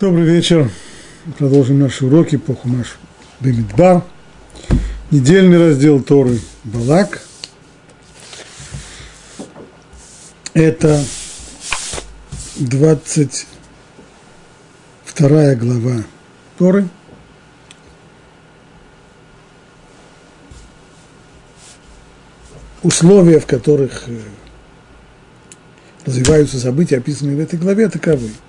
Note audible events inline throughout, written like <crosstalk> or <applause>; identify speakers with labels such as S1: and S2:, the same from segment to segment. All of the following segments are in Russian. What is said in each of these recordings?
S1: Добрый вечер. Продолжим наши уроки по Хумаш Бемидбар. Недельный раздел Торы Балак. Это 22 глава Торы. Условия, в которых э, развиваются события, описанные в этой главе, таковы –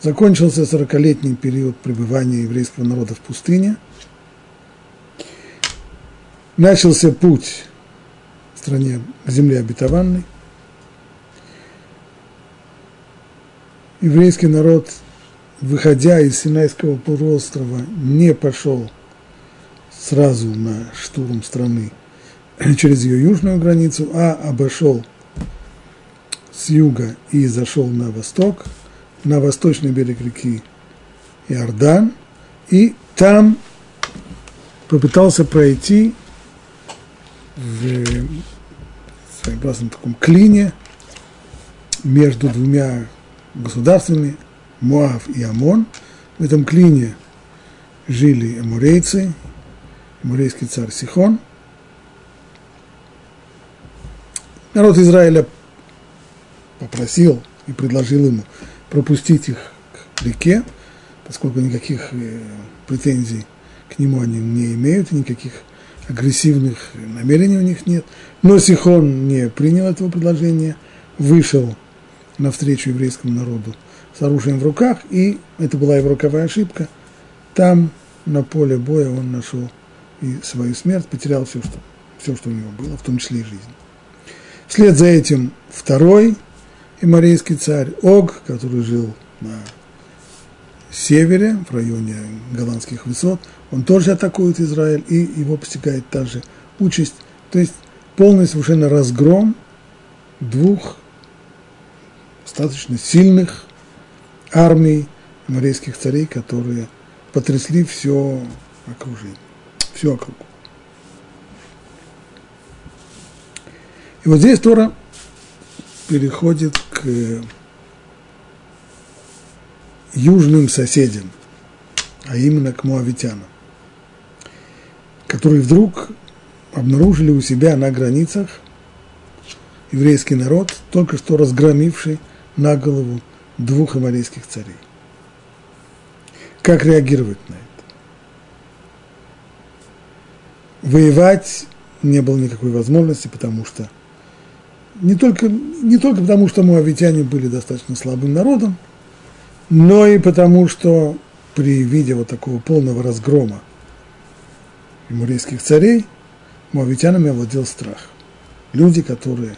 S1: Закончился сорокалетний период пребывания еврейского народа в пустыне. Начался путь в стране к земле обетованной. Еврейский народ, выходя из Синайского полуострова, не пошел сразу на штурм страны <clears throat> через ее южную границу, а обошел с юга и зашел на восток – на восточный берег реки Иордан, и там попытался пройти в своеобразном таком клине между двумя государствами, Моав и Амон. В этом клине жили эмурейцы, эмурейский царь Сихон. Народ Израиля попросил и предложил ему пропустить их к реке, поскольку никаких э, претензий к нему они не имеют, никаких агрессивных намерений у них нет. Но Сихон не принял этого предложения, вышел навстречу еврейскому народу с оружием в руках, и это была его роковая ошибка. Там, на поле боя, он нашел и свою смерть, потерял все, что, все, что у него было, в том числе и жизнь. Вслед за этим второй – имарийский царь Ог, который жил на севере, в районе голландских высот, он тоже атакует Израиль, и его постигает та же участь. То есть полный совершенно разгром двух достаточно сильных армий имарийских царей, которые потрясли все окружение, всю округу. И вот здесь Тора переходит к южным соседям, а именно к муавитянам, которые вдруг обнаружили у себя на границах еврейский народ, только что разгромивший на голову двух амалийских царей. Как реагировать на это? Воевать не было никакой возможности, потому что не только, не только потому, что муавитяне были достаточно слабым народом, но и потому, что при виде вот такого полного разгрома емурейских царей муавитянами овладел страх. Люди, которые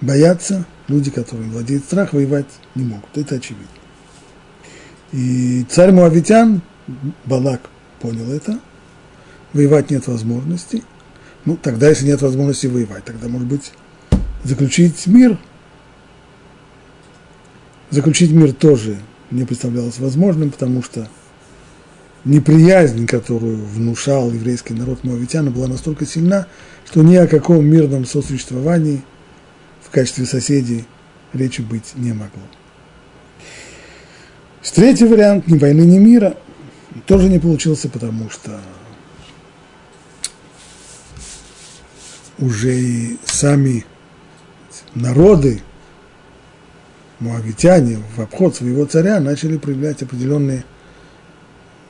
S1: боятся, люди, которые владеют страх, воевать не могут. Это очевидно. И царь Муавитян, Балак, понял это. Воевать нет возможности. Ну, тогда, если нет возможности воевать, тогда, может быть, заключить мир. Заключить мир тоже не представлялось возможным, потому что неприязнь, которую внушал еврейский народ Моавитяна, была настолько сильна, что ни о каком мирном сосуществовании в качестве соседей речи быть не могло. Третий вариант, ни войны, ни мира, тоже не получился, потому что уже и сами народы, муавитяне, в обход своего царя начали проявлять определенные,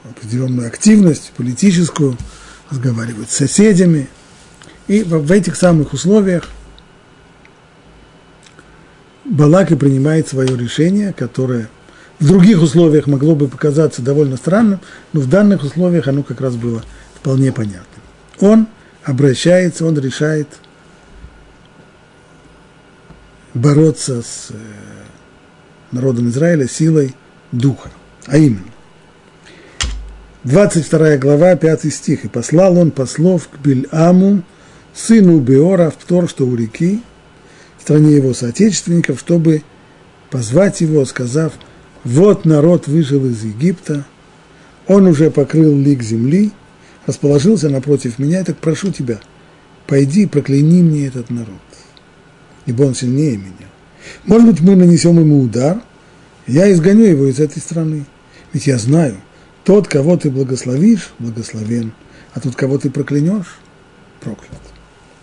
S1: определенную активность политическую, разговаривать с соседями. И в, этих самых условиях Балак и принимает свое решение, которое в других условиях могло бы показаться довольно странным, но в данных условиях оно как раз было вполне понятным. Он обращается, он решает – бороться с э, народом Израиля силой духа. А именно, 22 глава, 5 стих. «И послал он послов к Бельаму, сыну Беора, в Птор, что у реки, в стране его соотечественников, чтобы позвать его, сказав, вот народ выжил из Египта, он уже покрыл лик земли, расположился напротив меня, так прошу тебя, пойди прокляни мне этот народ ибо он сильнее меня. Может быть, мы нанесем ему удар, Я изгоню его из этой страны. Ведь я знаю, тот, кого ты благословишь, благословен, а тот, кого ты проклянешь, проклят.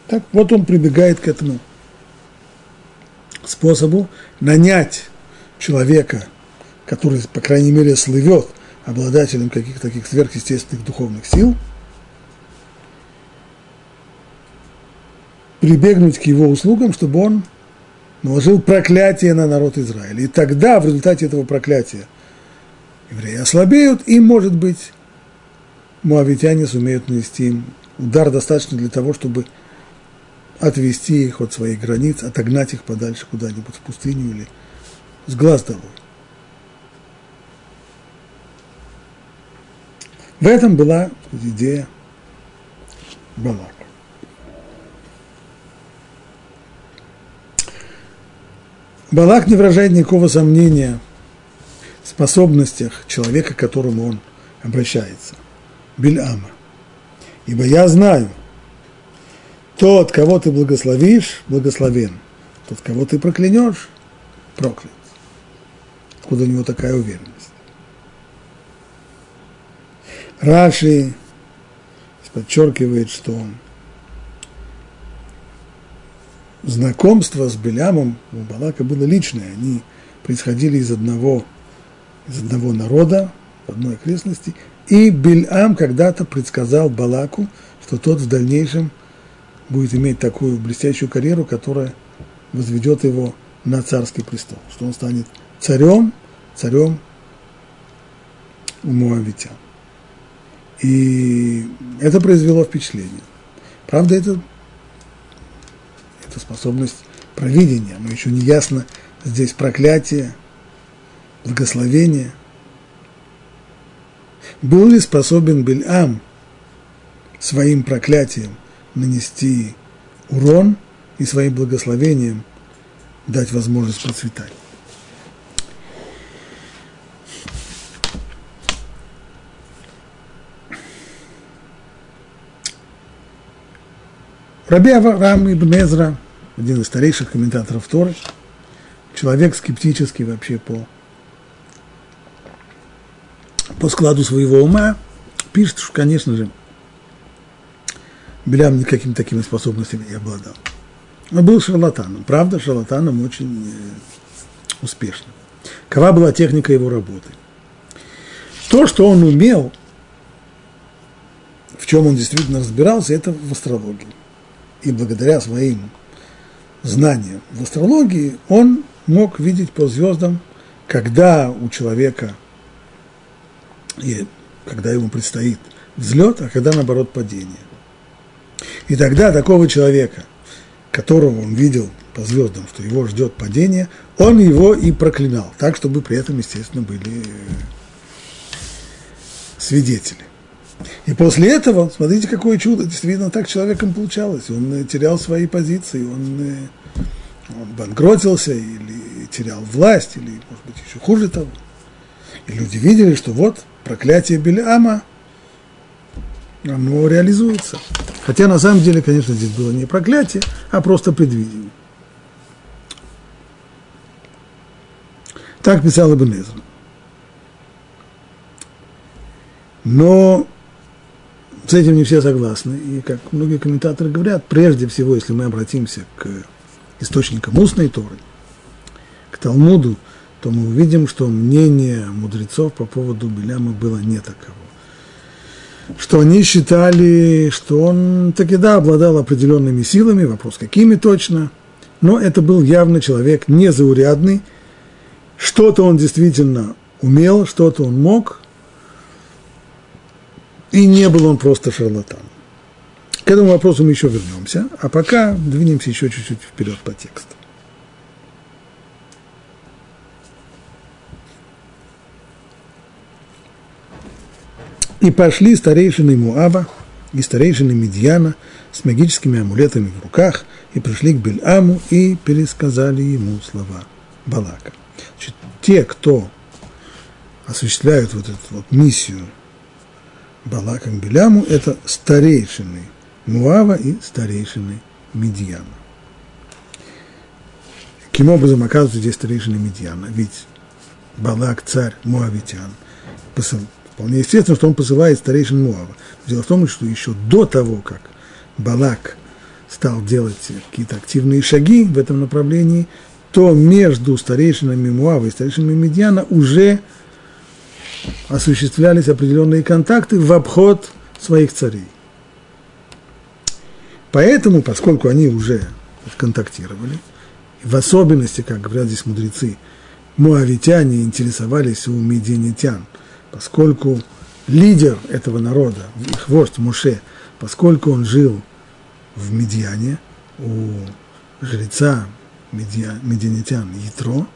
S1: Так вот он прибегает к этому способу нанять человека, который, по крайней мере, слывет обладателем каких-то таких сверхъестественных духовных сил, прибегнуть к его услугам, чтобы он наложил проклятие на народ Израиля. И тогда, в результате этого проклятия, евреи ослабеют, и, может быть, муавитяне сумеют нанести им удар достаточно для того, чтобы отвести их от своих границ, отогнать их подальше куда-нибудь в пустыню или с глаз долой. В этом была идея Балака. Балак не выражает никакого сомнения в способностях человека, к которому он обращается. Бильама. Ибо я знаю, тот, кого ты благословишь, благословен. Тот, кого ты проклянешь, проклят. Откуда у него такая уверенность? Раши подчеркивает, что знакомство с Белямом у Балака было личное. Они происходили из одного, из одного народа, одной окрестности. И Бельам когда-то предсказал Балаку, что тот в дальнейшем будет иметь такую блестящую карьеру, которая возведет его на царский престол, что он станет царем, царем у. И это произвело впечатление. Правда, это, это способность провидения, но еще не ясно здесь проклятие, благословение. Был ли способен Бельам своим проклятием нанести урон и своим благословением дать возможность процветать? Раби Авраам Ибн Эзра, один из старейших комментаторов Торы, человек скептический вообще по, по складу своего ума, пишет, что, конечно же, Белям никакими такими способностями не обладал. Он был шарлатаном, правда, шарлатаном очень э, успешным. Какова была техника его работы? То, что он умел, в чем он действительно разбирался, это в астрологии и благодаря своим знаниям в астрологии он мог видеть по звездам, когда у человека, и когда ему предстоит взлет, а когда, наоборот, падение. И тогда такого человека, которого он видел по звездам, что его ждет падение, он его и проклинал, так, чтобы при этом, естественно, были свидетели. И после этого, смотрите, какое чудо, действительно так человеком получалось. Он э, терял свои позиции, он, э, он банкротился или терял власть, или, может быть, еще хуже того. И люди видели, что вот проклятие Беляма, оно реализуется. Хотя на самом деле, конечно, здесь было не проклятие, а просто предвидение. Так писал Ибн. Но с этим не все согласны. И, как многие комментаторы говорят, прежде всего, если мы обратимся к источникам устной Торы, к Талмуду, то мы увидим, что мнение мудрецов по поводу Беляма было не таково. Что они считали, что он таки да, обладал определенными силами, вопрос какими точно, но это был явно человек незаурядный, что-то он действительно умел, что-то он мог – и не был он просто шарлатан. К этому вопросу мы еще вернемся, а пока двинемся еще чуть-чуть вперед по тексту. И пошли старейшины Муаба и старейшины Медьяна с магическими амулетами в руках и пришли к Бельаму и пересказали ему слова Балака. Значит, те, кто осуществляют вот эту вот миссию Балаком Беляму – это старейшины Муава и старейшины Медьяна. Каким образом оказываются здесь старейшины Медьяна? Ведь Балак, царь Муавитян, вполне естественно, что он посылает старейшин Муава. Дело в том, что еще до того, как Балак стал делать какие-то активные шаги в этом направлении, то между старейшинами Муава и старейшинами Медьяна уже осуществлялись определенные контакты в обход своих царей. Поэтому, поскольку они уже контактировали, в особенности, как говорят здесь мудрецы, муавитяне интересовались у медианитян, поскольку лидер этого народа, их вождь Муше, поскольку он жил в Медиане, у жреца медианитян Ятро,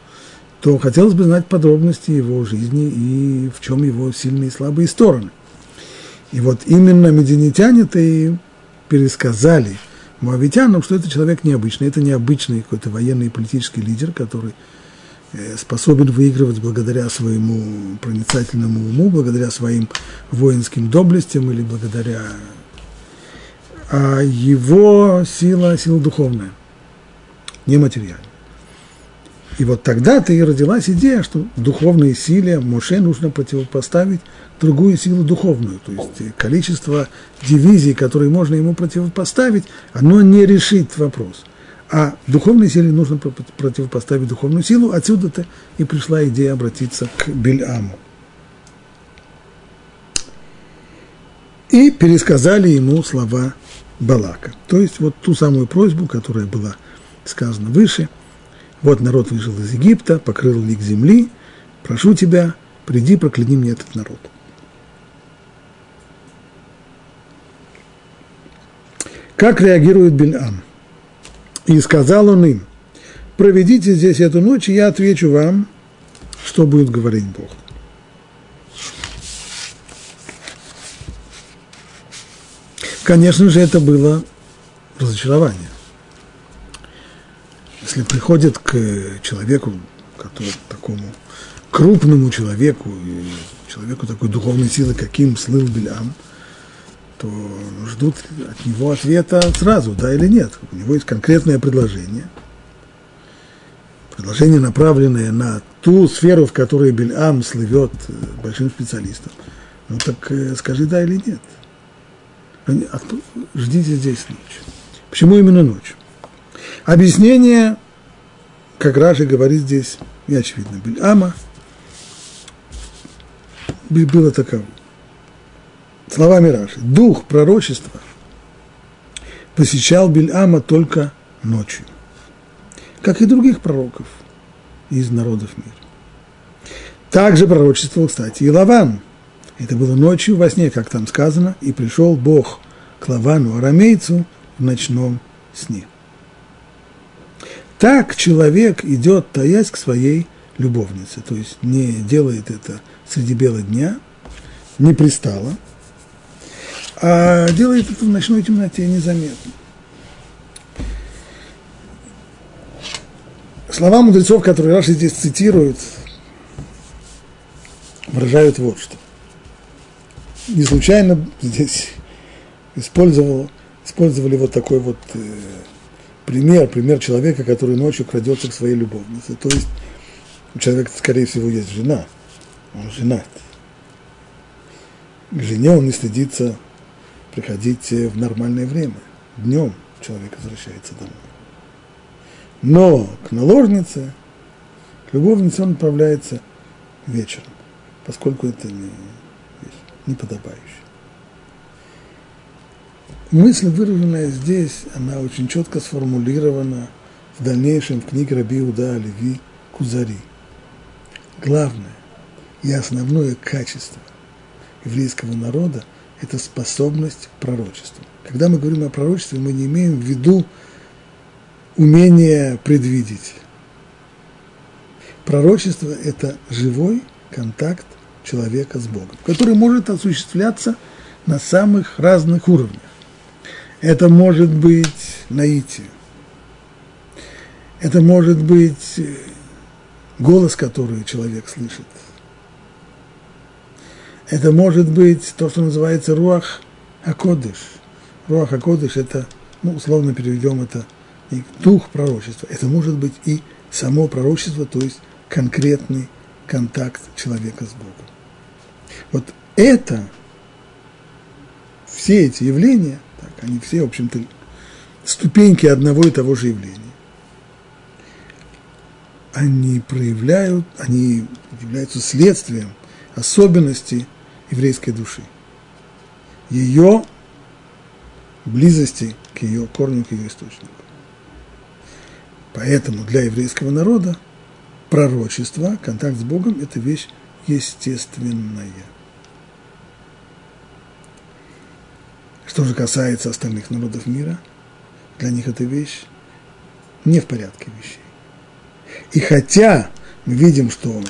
S1: то хотелось бы знать подробности его жизни и в чем его сильные и слабые стороны. И вот именно медианитяне-то и пересказали муавитянам, что это человек необычный, это необычный какой-то военный и политический лидер, который э, способен выигрывать благодаря своему проницательному уму, благодаря своим воинским доблестям или благодаря а его сила, сила духовная, нематериальная. И вот тогда-то и родилась идея, что в духовной силе Моше нужно противопоставить другую силу духовную. То есть количество дивизий, которые можно ему противопоставить, оно не решит вопрос. А духовной силе нужно противопоставить духовную силу. Отсюда-то и пришла идея обратиться к Бельаму. И пересказали ему слова Балака. То есть вот ту самую просьбу, которая была сказана выше – вот народ вышел из Египта, покрыл лик земли, прошу тебя, приди, прокляни мне этот народ. Как реагирует Бельам? И сказал он им, проведите здесь эту ночь, и я отвечу вам, что будет говорить Бог. Конечно же, это было разочарование если приходит к человеку, который, такому крупному человеку, человеку такой духовной силы, каким слыл Белям, то ждут от него ответа сразу, да или нет. У него есть конкретное предложение. Предложение, направленное на ту сферу, в которой Бельам слывет большим специалистом. Ну так э, скажи да или нет. Ждите здесь ночь. Почему именно ночь? Объяснение, как Раши говорит здесь, не очевидно, Бельама, было таково. Словами Раши, дух пророчества посещал Бельама только ночью, как и других пророков из народов мира. Также пророчествовал, кстати, и Лаван. Это было ночью во сне, как там сказано, и пришел Бог к Лавану, арамейцу, в ночном сне. Так человек идет, таясь к своей любовнице, то есть не делает это среди бела дня, не пристало, а делает это в ночной темноте незаметно. Слова мудрецов, которые Раши здесь цитируют, выражают вот что. Не случайно здесь использовал, использовали вот такой вот э, пример, пример человека, который ночью крадется к своей любовнице. То есть у человека, скорее всего, есть жена, он женат. К жене он не стыдится приходить в нормальное время. Днем человек возвращается домой. Но к наложнице, к любовнице он отправляется вечером, поскольку это не, не подобающее мысль, выраженная здесь, она очень четко сформулирована в дальнейшем в книге Раби Уда Леви Кузари. Главное и основное качество еврейского народа – это способность к пророчеству. Когда мы говорим о пророчестве, мы не имеем в виду умение предвидеть. Пророчество – это живой контакт человека с Богом, который может осуществляться на самых разных уровнях. Это может быть наитие. Это может быть э, голос, который человек слышит. Это может быть то, что называется руах акодыш. Руах акодыш – это, ну, условно переведем это, дух пророчества. Это может быть и само пророчество, то есть конкретный контакт человека с Богом. Вот это, все эти явления, они все, в общем-то, ступеньки одного и того же явления. Они проявляют, они являются следствием особенностей еврейской души. Ее близости к ее корню, к ее источнику. Поэтому для еврейского народа пророчество, контакт с Богом – это вещь естественная. Что же касается остальных народов мира, для них эта вещь не в порядке вещей. И хотя мы видим, что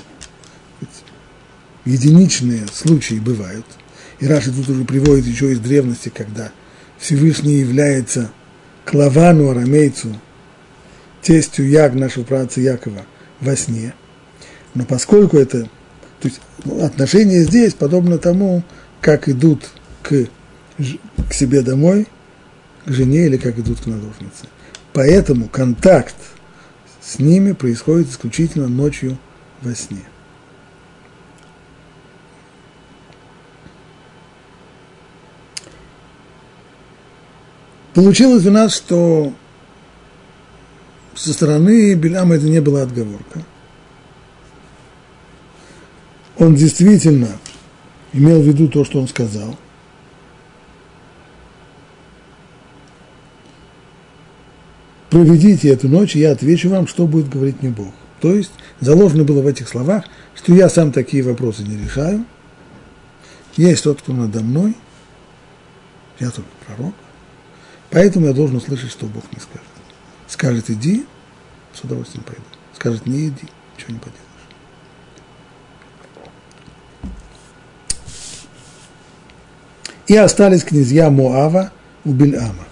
S1: единичные случаи бывают, и Раши тут уже приводит еще из древности, когда Всевышний является к Лавану, арамейцу, тестью Яг, нашего праца Якова, во сне. Но поскольку это, то есть отношения здесь подобно тому, как идут к, к себе домой, к жене или как идут к наложнице. Поэтому контакт с ними происходит исключительно ночью во сне. Получилось у нас, что со стороны Беляма это не была отговорка. Он действительно имел в виду то, что он сказал. Проведите эту ночь, и я отвечу вам, что будет говорить мне Бог. То есть заложено было в этих словах, что я сам такие вопросы не решаю. Есть тот, кто надо мной, я только пророк. Поэтому я должен услышать, что Бог мне скажет. Скажет, иди, с удовольствием пойду. Скажет, не иди, ничего не поделаешь. И остались князья Моава у Бельама.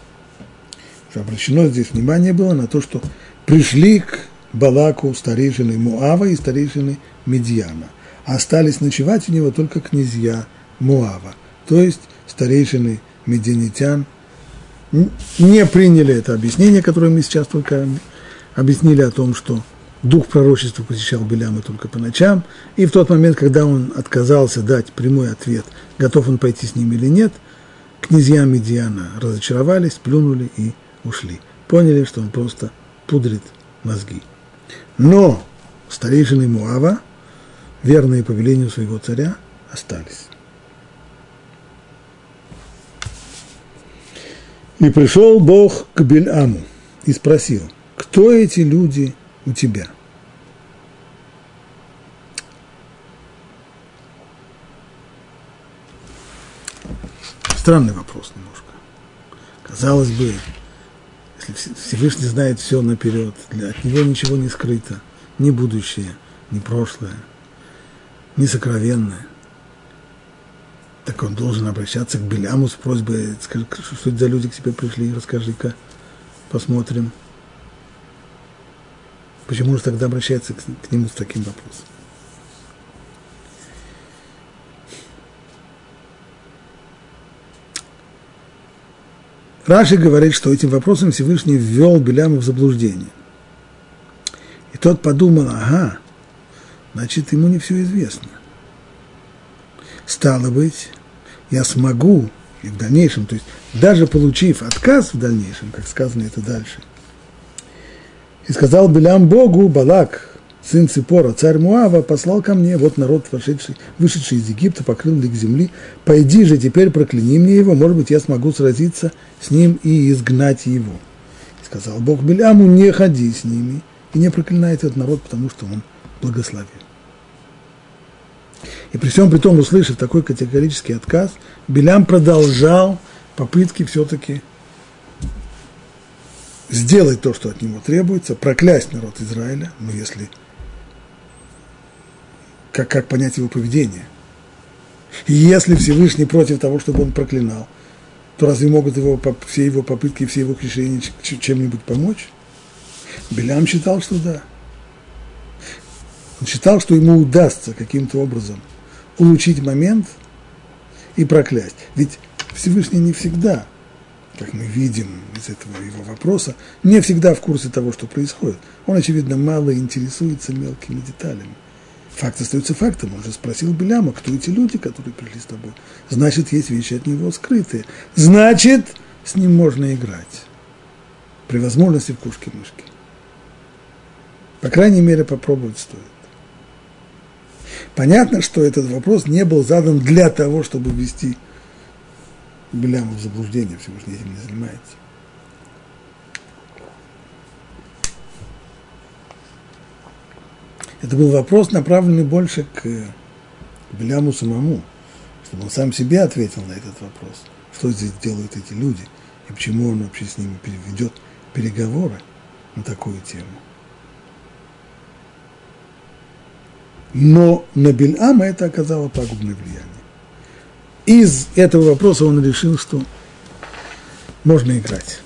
S1: Обращено. Здесь внимание было на то, что пришли к Балаку старейшины Муава и старейшины Медьяна. А остались ночевать у него только князья Муава, то есть старейшины медианитян не приняли это объяснение, которое мы сейчас только объяснили о том, что дух пророчества посещал Беляма только по ночам, и в тот момент, когда он отказался дать прямой ответ, готов он пойти с ним или нет, князья Медиана разочаровались, плюнули и ушли. Поняли, что он просто пудрит мозги. Но старейшины Муава, верные повелению своего царя, остались. И пришел Бог к Бельаму и спросил, кто эти люди у тебя? Странный вопрос немножко. Казалось бы, Всевышний знает все наперед, от него ничего не скрыто, ни будущее, ни прошлое, ни сокровенное. Так он должен обращаться к Беляму с просьбой, скажи, что это за люди к тебе пришли, расскажи-ка, посмотрим. Почему же тогда обращается к, к нему с таким вопросом? Раши говорит, что этим вопросом Всевышний ввел Беляму в заблуждение. И тот подумал, ага, значит, ему не все известно. Стало быть, я смогу и в дальнейшем, то есть даже получив отказ в дальнейшем, как сказано это дальше, и сказал Белям Богу, Балак, сын Ципора, царь Муава, послал ко мне, вот народ, вошедший, вышедший из Египта, покрыл лик земли, пойди же теперь прокляни мне его, может быть, я смогу сразиться с ним и изгнать его. И сказал Бог Беляму, не ходи с ними и не проклинай этот народ, потому что он благословен. И при всем при том, услышав такой категорический отказ, Белям продолжал попытки все-таки сделать то, что от него требуется, проклясть народ Израиля, ну если, как, как понять его поведение. И если Всевышний против того, чтобы он проклинал, то разве могут его, все его попытки, все его решения чем-нибудь помочь? Белям считал, что да. Он считал, что ему удастся каким-то образом – улучшить момент и проклясть. Ведь Всевышний не всегда, как мы видим из этого его вопроса, не всегда в курсе того, что происходит. Он, очевидно, мало интересуется мелкими деталями. Факт остается фактом. Он же спросил Беляма, кто эти люди, которые пришли с тобой. Значит, есть вещи от него скрытые. Значит, с ним можно играть. При возможности в кушки-мышки. По крайней мере, попробовать стоит. Понятно, что этот вопрос не был задан для того, чтобы ввести Беляма в заблуждение, Всевышний этим не занимается. Это был вопрос, направленный больше к Беляму самому, чтобы он сам себе ответил на этот вопрос, что здесь делают эти люди, и почему он вообще с ними ведет переговоры на такую тему. Но на Бельама это оказало пагубное влияние. Из этого вопроса он решил, что можно играть.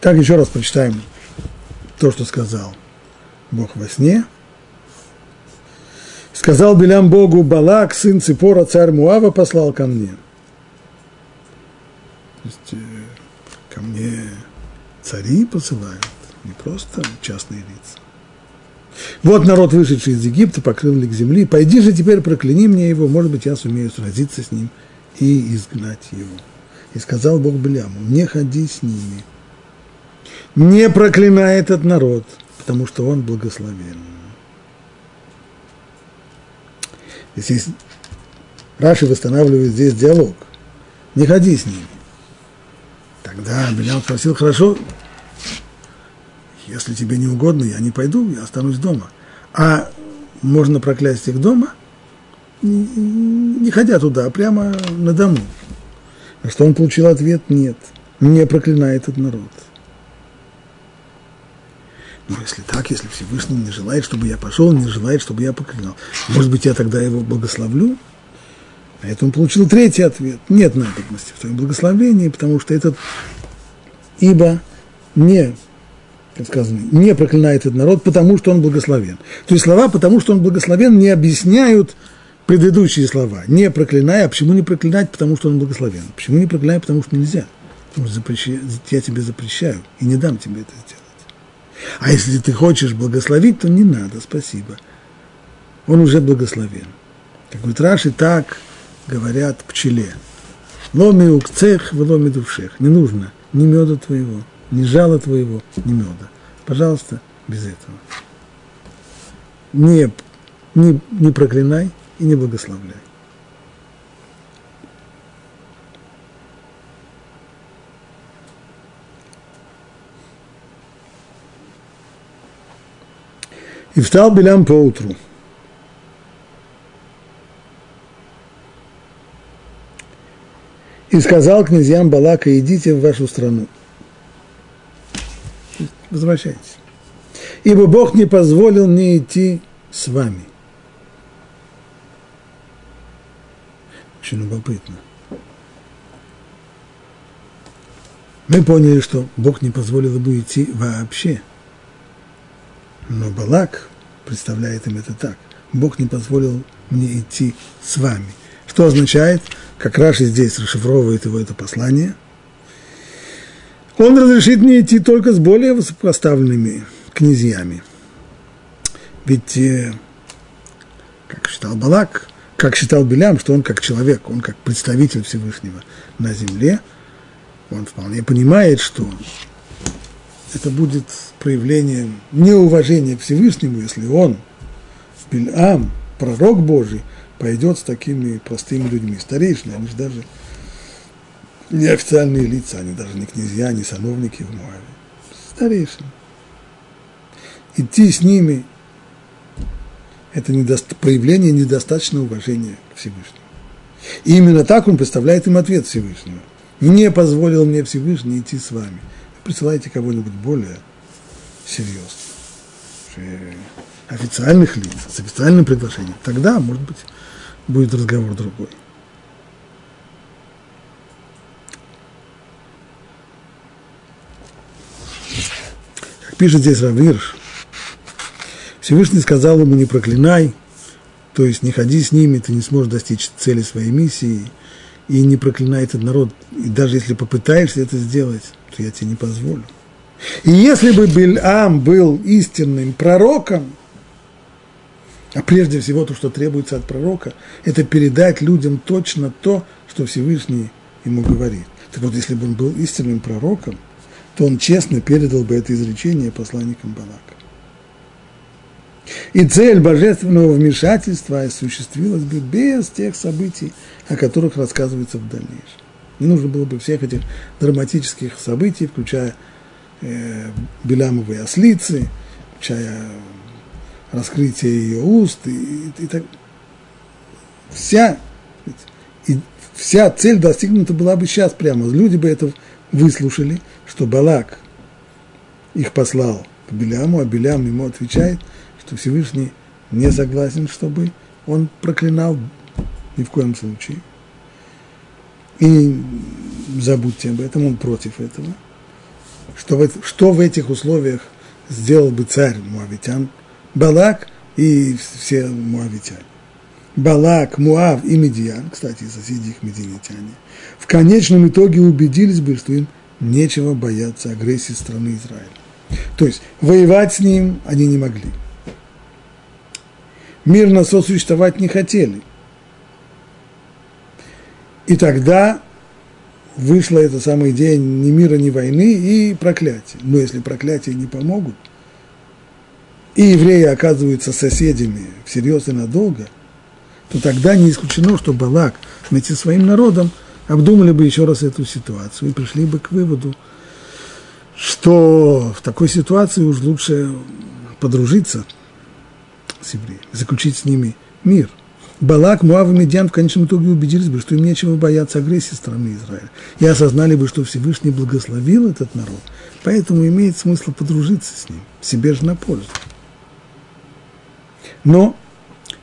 S1: Так, еще раз прочитаем то, что сказал Бог во сне. Сказал Белям Богу, Балак, сын Ципора, царь Муава, послал ко мне. То есть, э, ко мне цари посылают, не просто частные лица. Вот народ, вышедший из Египта, покрыл лик земли. Пойди же теперь прокляни мне его, может быть, я сумею сразиться с ним и изгнать его. И сказал Бог Беляму, не ходи с ними, не проклинай этот народ, потому что он благословен. Здесь Раши восстанавливает здесь диалог. Не ходи с ними. Тогда Белям спросил, хорошо, если тебе не угодно, я не пойду, я останусь дома. А можно проклясть их дома, не ходя туда, а прямо на дому. На что он получил ответ «нет, не проклинай этот народ». Но если так, если Всевышний не желает, чтобы я пошел, не желает, чтобы я поклинал, может быть, я тогда его благословлю? А это он получил третий ответ. Нет надобности в твоем благословении, потому что этот, ибо не, как сказано, не проклинает этот народ, потому что он благословен. То есть слова «потому что он благословен» не объясняют предыдущие слова. Не проклинай, а почему не проклинать, потому что он благословен? Почему не проклинай, потому что нельзя? Потому что запрещаю, я тебе запрещаю и не дам тебе это сделать. А если ты хочешь благословить, то не надо, спасибо. Он уже благословен. Как говорит Раши, так говорят пчеле. Ломи укцех, ломи дувшех. Не нужно ни меда твоего, ни жала твоего, ни меда. Пожалуйста, без этого. Не, не, не проклинай и не благословляй. И встал Белям поутру. И сказал князьям Балака, идите в вашу страну. Возвращайтесь. Ибо Бог не позволил мне идти с вами. Очень любопытно. Мы поняли, что Бог не позволил ему идти вообще. Но Балак представляет им это так. Бог не позволил мне идти с вами. Что означает, как Раши здесь расшифровывает его это послание, он разрешит мне идти только с более высокопоставленными князьями. Ведь, э, как считал Балак, как считал Белям, что он как человек, он как представитель Всевышнего на земле, он вполне понимает, что это будет проявлением неуважения к Всевышнему, если он, Бильам, пророк Божий, пойдет с такими простыми людьми. Старейшины, они же даже не официальные лица, они даже не князья, не сановники в Муаве. Старейшины. Идти с ними – это недост... проявление недостаточного уважения к Всевышнему. И именно так он представляет им ответ Всевышнего. Не позволил мне Всевышний идти с вами – присылайте кого-нибудь более серьезного, официальных лиц, с официальным приглашением. Тогда, может быть, будет разговор другой. Как пишет здесь Равирш, Всевышний сказал ему, не проклинай, то есть не ходи с ними, ты не сможешь достичь цели своей миссии, и не проклинай этот народ, и даже если попытаешься это сделать, я тебе не позволю. И если бы Бельам был истинным пророком, а прежде всего то, что требуется от пророка, это передать людям точно то, что Всевышний ему говорит. Так вот, если бы он был истинным пророком, то он честно передал бы это изречение посланникам Балака. И цель божественного вмешательства осуществилась бы без тех событий, о которых рассказывается в дальнейшем. Не нужно было бы всех этих драматических событий, включая э, Белямовые ослицы, включая раскрытие ее уст и, и, и так. Вся, и вся цель достигнута была бы сейчас прямо. Люди бы это выслушали, что Балак их послал к Беляму, а Белям ему отвечает – что Всевышний не согласен, чтобы он проклинал ни в коем случае. И забудьте об этом, он против этого. Что в, что в этих условиях сделал бы царь Муавитян? Балак и все муавитяне. Балак, Муав и Медиан, кстати, соседи их медианитяне, в конечном итоге убедились бы, что им нечего бояться агрессии страны Израиля. То есть воевать с ним они не могли мирно сосуществовать не хотели. И тогда вышла эта самая идея ни мира, ни войны и проклятия. Но если проклятия не помогут, и евреи оказываются соседями всерьез и надолго, то тогда не исключено, что Балак вместе со своим народом обдумали бы еще раз эту ситуацию и пришли бы к выводу, что в такой ситуации уж лучше подружиться – с евреями, заключить с ними мир. Балак, Муав и Медьян в конечном итоге убедились бы, что им нечего бояться агрессии страны Израиля. И осознали бы, что Всевышний благословил этот народ, поэтому имеет смысл подружиться с ним, себе же на пользу. Но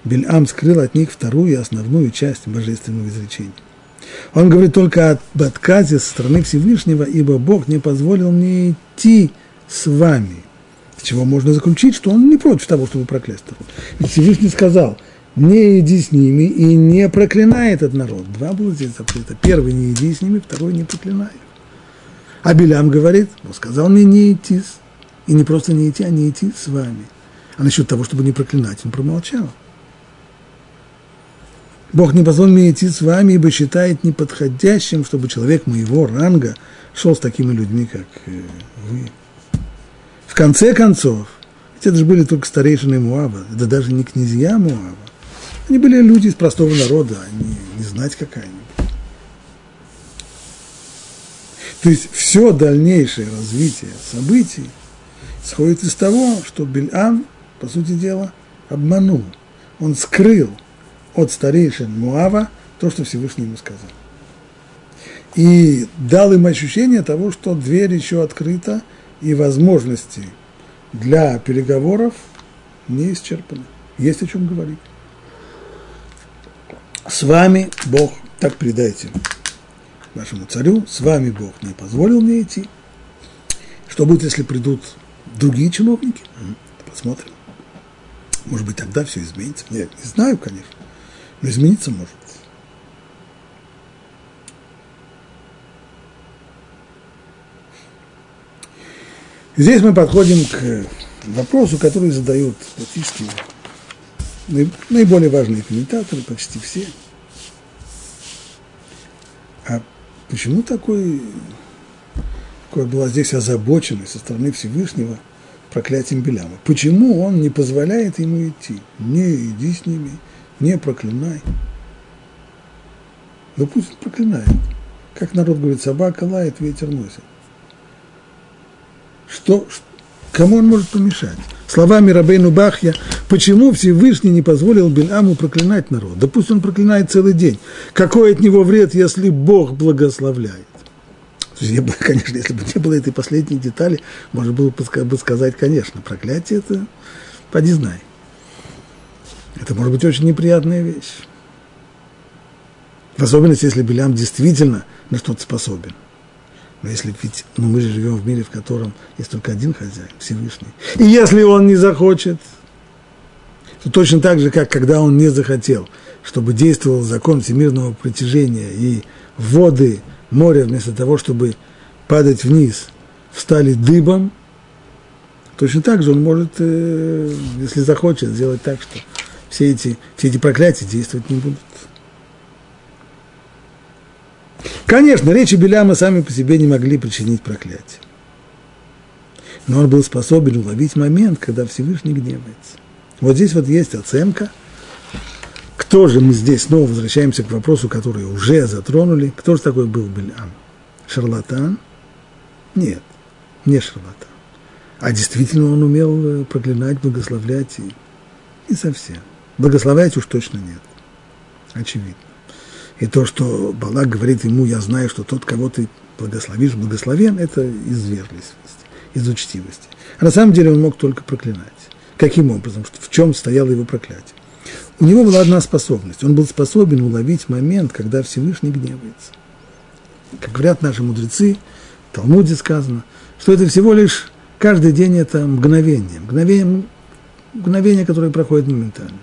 S1: Бельам скрыл от них вторую и основную часть божественного изречения. Он говорит только об отказе со стороны Всевышнего, ибо Бог не позволил мне идти с вами чего можно заключить, что он не против того, чтобы проклясть народ. Ведь Всевышний сказал, не иди с ними и не проклинай этот народ. Два было здесь запрета. Первый не иди с ними, второй не проклинай. А Белям говорит, он сказал мне не идти, и не просто не идти, а не идти с вами. А насчет того, чтобы не проклинать, он промолчал. Бог не позволил мне идти с вами, ибо считает неподходящим, чтобы человек моего ранга шел с такими людьми, как э, вы. В конце концов, ведь это же были только старейшины Муава, да даже не князья Муава. Они были люди из простого народа, они не знать какая-нибудь. То есть все дальнейшее развитие событий исходит из того, что Бельам, по сути дела, обманул. Он скрыл от старейшин Муава то, что Всевышний ему сказал. И дал им ощущение того, что дверь еще открыта – и возможности для переговоров не исчерпаны. Есть о чем говорить. С вами Бог, так передайте вашему царю, с вами Бог не позволил мне идти. Что будет, если придут другие чиновники? Посмотрим. Может быть, тогда все изменится. Нет, не знаю, конечно, но измениться может. Здесь мы подходим к вопросу, который задают практически наиболее важные комментаторы, почти все. А почему такой, такой была здесь озабоченность со стороны Всевышнего проклятием Беляма? Почему он не позволяет ему идти? Не иди с ними, не проклинай. Ну пусть проклинает. Как народ говорит, собака лает, ветер носит. Что, кому он может помешать? Словами Рабейну Бахья, почему Всевышний не позволил Бельаму проклинать народ? Да пусть он проклинает целый день. Какой от него вред, если Бог благословляет? То есть, <laughs> конечно, если бы не было этой последней детали, можно было бы сказать, конечно, проклятие это, поди знай. Это может быть очень неприятная вещь. В особенности, если Белям действительно на что-то способен. Но если ведь, ну мы же живем в мире, в котором есть только один хозяин, Всевышний. И если он не захочет, то точно так же, как когда он не захотел, чтобы действовал закон всемирного притяжения и воды моря вместо того, чтобы падать вниз, встали дыбом, точно так же он может, э, если захочет, сделать так, что все эти, все эти проклятия действовать не будут. Конечно, речи Беляма сами по себе не могли причинить проклятие. Но он был способен уловить момент, когда Всевышний гневается. Вот здесь вот есть оценка. Кто же мы здесь снова возвращаемся к вопросу, который уже затронули. Кто же такой был Белям? Шарлатан? Нет, не шарлатан. А действительно он умел э, проклинать, благословлять и, и совсем. Благословлять уж точно нет. Очевидно. И то, что Балак говорит ему, я знаю, что тот, кого ты благословишь, благословен, это из вежливости, из учтивости. А на самом деле он мог только проклинать. Каким образом? В чем стояло его проклятие? У него была одна способность. Он был способен уловить момент, когда Всевышний гневается. Как говорят наши мудрецы, в Талмуде сказано, что это всего лишь каждый день это мгновение. Мгновение, мгновение которое проходит моментально.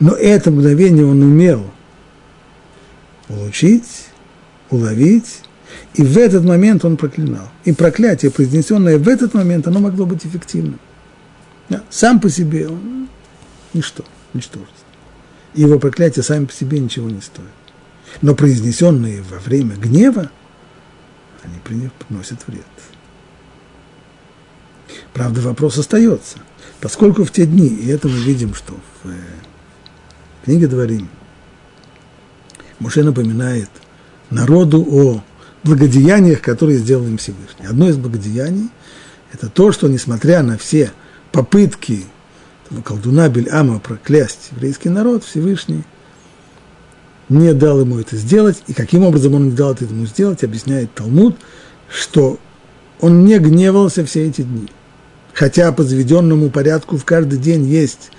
S1: Но это мгновение он умел улучшить, уловить, и в этот момент он проклинал. И проклятие, произнесенное в этот момент, оно могло быть эффективным. Сам по себе он ничто, ничтожество. И его проклятие сами по себе ничего не стоит. Но произнесенные во время гнева, они приносят вред. Правда, вопрос остается. Поскольку в те дни, и это мы видим, что в э, книге Дворим Муше напоминает народу о благодеяниях, которые сделал им Всевышний. Одно из благодеяний – это то, что, несмотря на все попытки колдуна Бельама проклясть еврейский народ, Всевышний не дал ему это сделать. И каким образом он не дал это ему сделать, объясняет Талмуд, что он не гневался все эти дни. Хотя по заведенному порядку в каждый день есть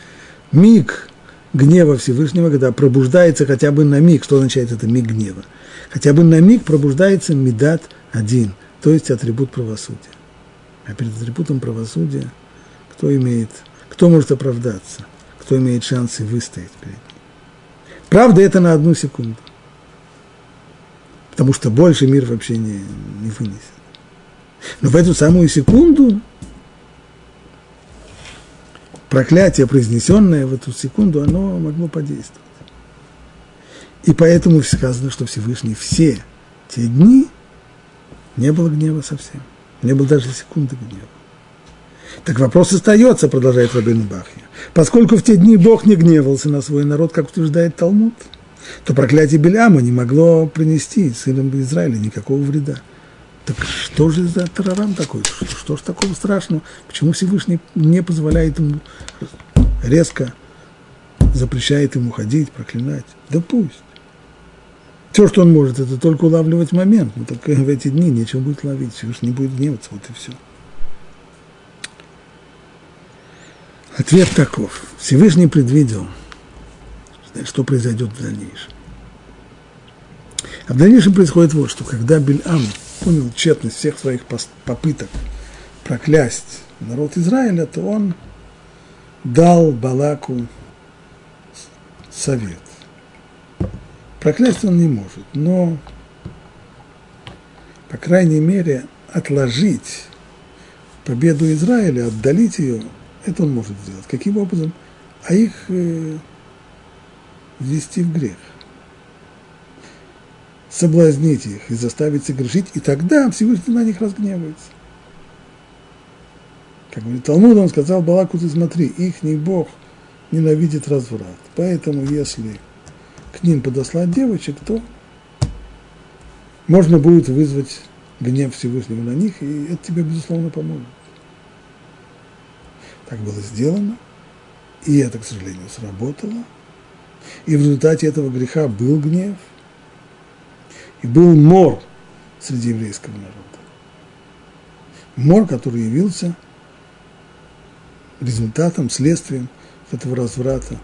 S1: миг гнева Всевышнего, когда пробуждается хотя бы на миг. Что означает это миг гнева? Хотя бы на миг пробуждается медат один, то есть атрибут правосудия. А перед атрибутом правосудия кто имеет, кто может оправдаться, кто имеет шансы выстоять перед ним. Правда, это на одну секунду. Потому что больше мир вообще не, не вынесет. Но в эту самую секунду проклятие, произнесенное в эту секунду, оно могло подействовать. И поэтому сказано, что Всевышний все те дни не было гнева совсем. Не было даже секунды гнева. Так вопрос остается, продолжает Рабин Бахья. Поскольку в те дни Бог не гневался на свой народ, как утверждает Талмуд, то проклятие Беляма не могло принести сынам Израиля никакого вреда. Так что же за тарарам такой? Что, что же такого страшного? Почему Всевышний не позволяет ему резко запрещает ему ходить, проклинать? Да пусть. Все, что он может, это только улавливать момент. Но только в эти дни нечего будет ловить. Всевышний не будет гневаться, вот и все. Ответ таков. Всевышний предвидел, что произойдет в дальнейшем. А в дальнейшем происходит вот что, когда Бельам понял тщетность всех своих попыток проклясть народ Израиля, то он дал Балаку совет. Проклясть он не может, но, по крайней мере, отложить победу Израиля, отдалить ее, это он может сделать. Каким образом? А их э, ввести в грех соблазнить их и заставить согрешить, и тогда Всевышний на них разгневается. Как говорит Талмуд, он сказал Балаку, ты смотри, ихний Бог ненавидит разврат. Поэтому, если к ним подослать девочек, то можно будет вызвать гнев Всевышнего на них, и это тебе, безусловно, поможет. Так было сделано, и это, к сожалению, сработало. И в результате этого греха был гнев – и был мор среди еврейского народа. Мор, который явился результатом, следствием этого разврата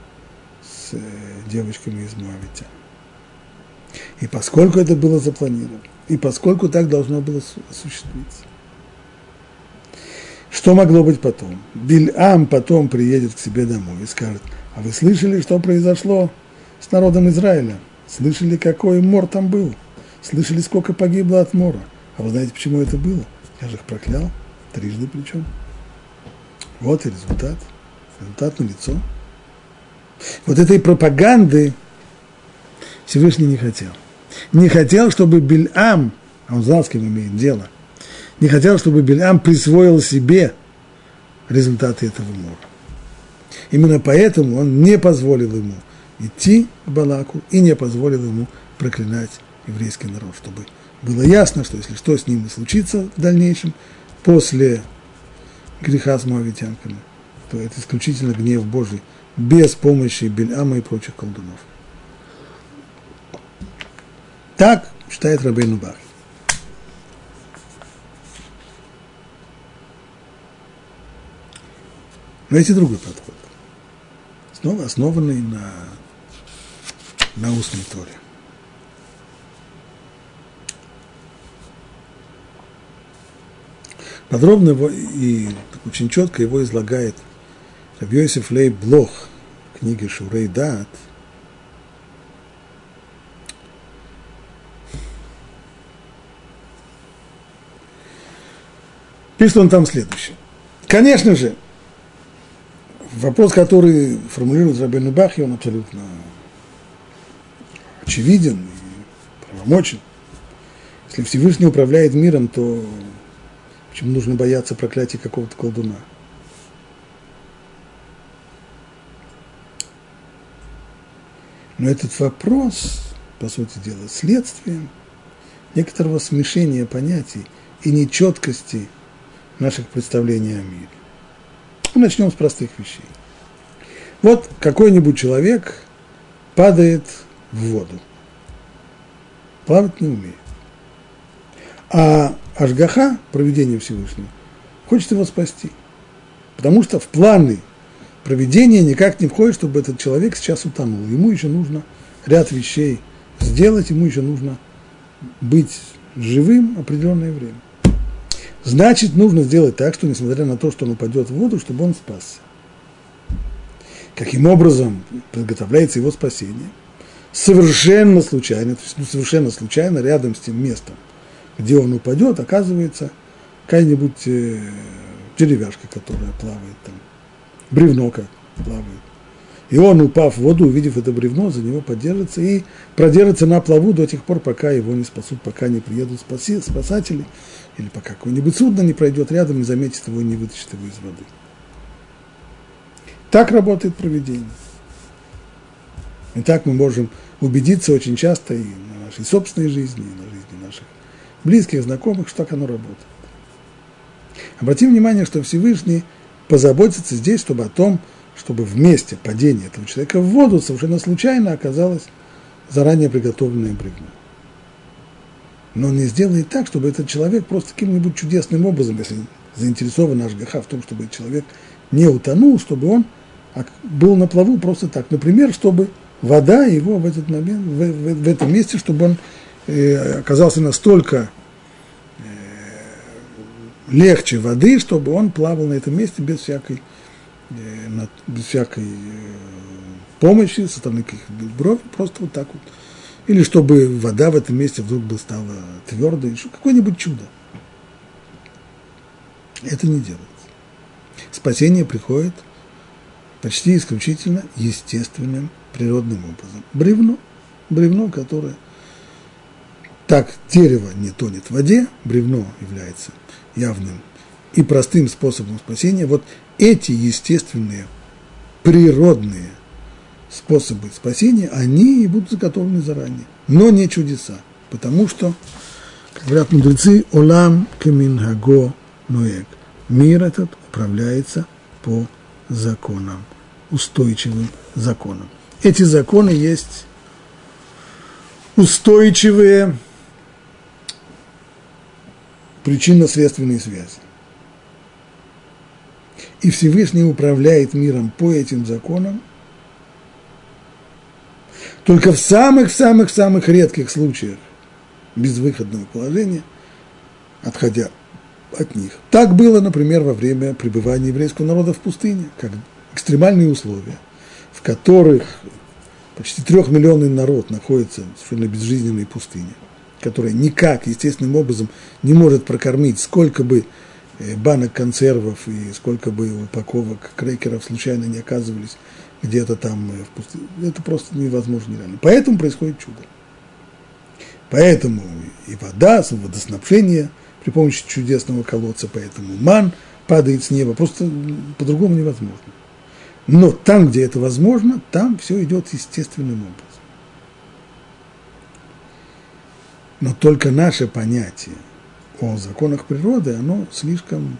S1: э, девочками из Моавитя. И поскольку это было запланировано, и поскольку так должно было осуществиться, Что могло быть потом? Бильам потом приедет к себе домой и скажет, а вы слышали, что произошло с народом Израиля? Слышали, какой мор там был? Слышали, сколько погибло от мора? А вы знаете, почему это было? Я же их проклял, трижды причем. Вот и результат. Результат на лицо. Вот этой пропаганды Всевышний не хотел. Не хотел, чтобы Бильам, а он знал, с кем имеет дело, не хотел, чтобы Бильам присвоил себе результаты этого мора. Именно поэтому он не позволил ему идти к Балаку и не позволил ему проклинать еврейский народ, чтобы было ясно, что если что с ним и случится в дальнейшем, после греха с моавитянками, то это исключительно гнев Божий, без помощи Бельама и прочих колдунов. Так считает Рабейну Бах. Но есть и другой подход, снова основанный на, на устной торе. Подробно его и очень четко его излагает Рабьёсиф Лей Блох в книге Шурей Дат. Пишет он там следующее. Конечно же, вопрос, который формулирует Рабин Бахи, он абсолютно очевиден и правомочен. Если Всевышний управляет миром, то Почему нужно бояться проклятия какого-то колдуна? Но этот вопрос, по сути дела, следствием некоторого смешения понятий и нечеткости наших представлений о мире. Мы начнем с простых вещей. Вот какой-нибудь человек падает в воду. Плавать не умеет. А Ашгаха, проведение Всевышнего, хочет его спасти. Потому что в планы проведения никак не входит, чтобы этот человек сейчас утонул. Ему еще нужно ряд вещей сделать, ему еще нужно быть живым определенное время. Значит, нужно сделать так, что несмотря на то, что он упадет в воду, чтобы он спасся. Каким образом подготовляется его спасение? Совершенно случайно, то есть ну, совершенно случайно рядом с тем местом, где он упадет, оказывается какая-нибудь э, деревяшка, которая плавает там, бревно как плавает. И он, упав в воду, увидев это бревно, за него поддержится и продержится на плаву до тех пор, пока его не спасут, пока не приедут спаси, спасатели, или пока какое-нибудь судно не пройдет рядом, не заметит его и не вытащит его из воды. Так работает проведение. И так мы можем убедиться очень часто и на нашей собственной жизни, и на жизни наших близких, знакомых, что так оно работает. Обратим внимание, что Всевышний позаботится здесь, чтобы о том, чтобы в месте падения этого человека в воду совершенно случайно оказалось заранее приготовленное бревно. Но он не сделает так, чтобы этот человек просто каким-нибудь чудесным образом, если заинтересован наш ГХ в том, чтобы этот человек не утонул, чтобы он был на плаву просто так. Например, чтобы вода его в этот момент, в, в, в этом месте, чтобы он э, оказался настолько легче воды, чтобы он плавал на этом месте без всякой, э, без всякой э, помощи со стороны каких-то бровей, просто вот так вот. Или чтобы вода в этом месте вдруг бы стала твердой, какое-нибудь чудо. Это не делается. Спасение приходит почти исключительно естественным, природным образом. Бревно, бревно, которое так дерево не тонет в воде, бревно является явным и простым способом спасения, вот эти естественные, природные способы спасения, они и будут заготовлены заранее, но не чудеса, потому что, как говорят мудрецы, олам камингаго ноек, мир этот управляется по законам, устойчивым законам. Эти законы есть устойчивые причинно-следственные связи. И Всевышний управляет миром по этим законам, только в самых-самых-самых редких случаях безвыходного положения, отходя от них. Так было, например, во время пребывания еврейского народа в пустыне, как экстремальные условия, в которых почти трехмиллионный народ находится в безжизненной пустыне, которая никак, естественным образом, не может прокормить сколько бы э, банок консервов и сколько бы упаковок крекеров случайно не оказывались где-то там э, в пустыне. Это просто невозможно нереально. Поэтому происходит чудо. Поэтому и вода, водоснабжение при помощи чудесного колодца, поэтому ман падает с неба, просто по-другому невозможно. Но там, где это возможно, там все идет естественным образом. Но только наше понятие о законах природы, оно слишком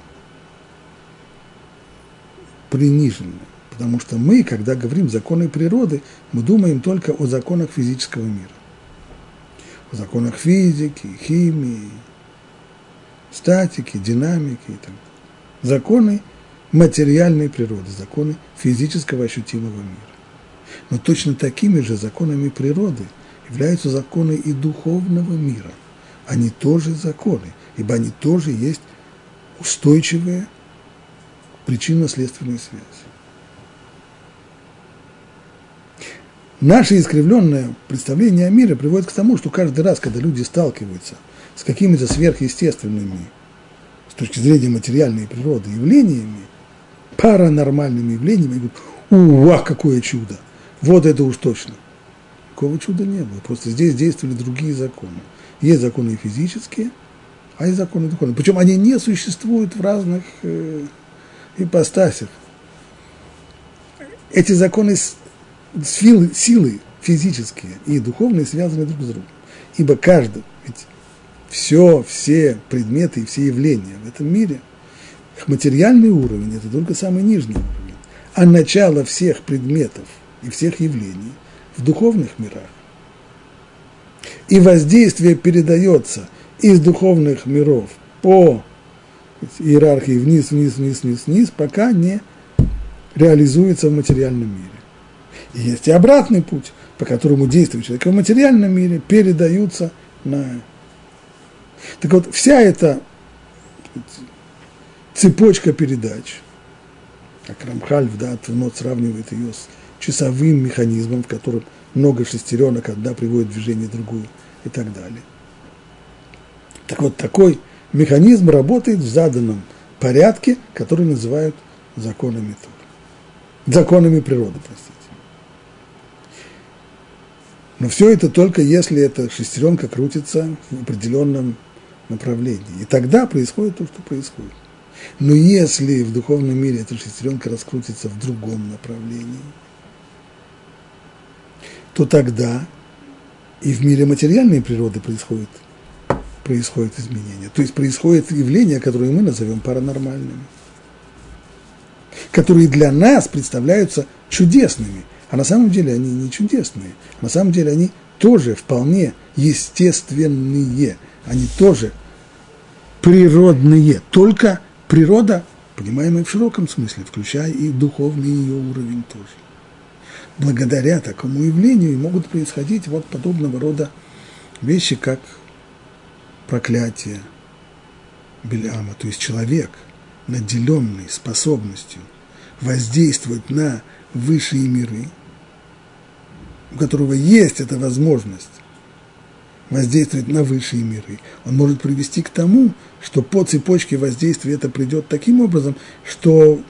S1: принижено. Потому что мы, когда говорим законы природы, мы думаем только о законах физического мира. О законах физики, химии, статики, динамики и так далее. Законы материальной природы, законы физического ощутимого мира. Но точно такими же законами природы являются законы и духовного мира. Они тоже законы, ибо они тоже есть устойчивые причинно-следственные связи. Наше искривленное представление о мире приводит к тому, что каждый раз, когда люди сталкиваются с какими-то сверхъестественными, с точки зрения материальной природы, явлениями, паранормальными явлениями, говорят, уах, какое чудо, вот это уж точно. Такого чуда не было, просто здесь действовали другие законы. Есть законы физические, а есть законы духовные. Причем они не существуют в разных э, ипостасях. Эти законы силы, силы физические и духовные связаны друг с другом. Ибо каждый, ведь все, все предметы и все явления в этом мире – их материальный уровень – это только самый нижний уровень, а начало всех предметов и всех явлений в духовных мирах. И воздействие передается из духовных миров по иерархии вниз, вниз, вниз, вниз, вниз, пока не реализуется в материальном мире. И есть и обратный путь, по которому действия человека в материальном мире передаются на... Так вот, вся эта цепочка передач. Как Рамхаль в Дат вновь сравнивает ее с часовым механизмом, в котором много шестеренок, одна приводит в движение другую и так далее. Так вот, такой механизм работает в заданном порядке, который называют законами Тур. Законами природы, простите. Но все это только если эта шестеренка крутится в определенном направлении. И тогда происходит то, что происходит. Но если в духовном мире эта шестеренка раскрутится в другом направлении, то тогда и в мире материальной природы происходит, происходит изменение. То есть происходит явление, которое мы назовем паранормальными, которые для нас представляются чудесными, а на самом деле они не чудесные, на самом деле они тоже вполне естественные, они тоже природные, только природа, понимаемая в широком смысле, включая и духовный ее уровень тоже. Благодаря такому явлению могут происходить вот подобного рода вещи, как проклятие Беляма, то есть человек, наделенный способностью воздействовать на высшие миры, у которого есть эта возможность воздействовать на высшие миры. Он может привести к тому, что по цепочке воздействия это придет таким образом, что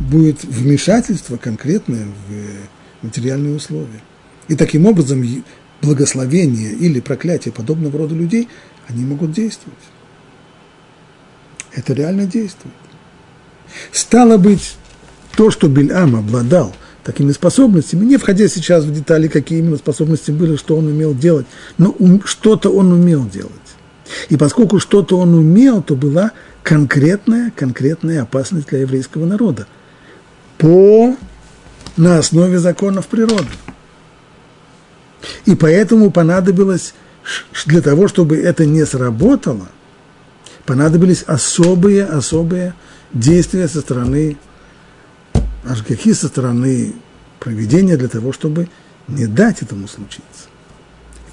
S1: будет вмешательство конкретное в материальные условия. И таким образом благословение или проклятие подобного рода людей, они могут действовать. Это реально действует. Стало быть, то, что Бельам обладал – такими способностями, не входя сейчас в детали, какие именно способности были, что он умел делать, но что-то он умел делать. И поскольку что-то он умел, то была конкретная, конкретная опасность для еврейского народа по, на основе законов природы. И поэтому понадобилось, для того, чтобы это не сработало, понадобились особые, особые действия со стороны аж какие со стороны проведения для того, чтобы не дать этому случиться.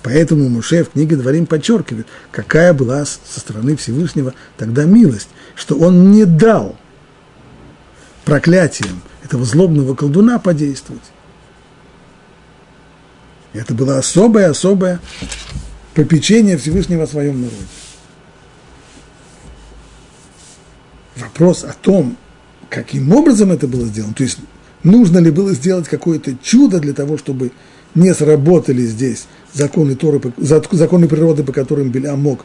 S1: Поэтому Муше в книге Дворим подчеркивает, какая была со стороны Всевышнего тогда милость, что он не дал проклятием этого злобного колдуна подействовать. Это было особое-особое попечение Всевышнего о своем народе. Вопрос о том, каким образом это было сделано, то есть нужно ли было сделать какое-то чудо для того, чтобы не сработали здесь законы, Торы, законы природы, по которым Белям мог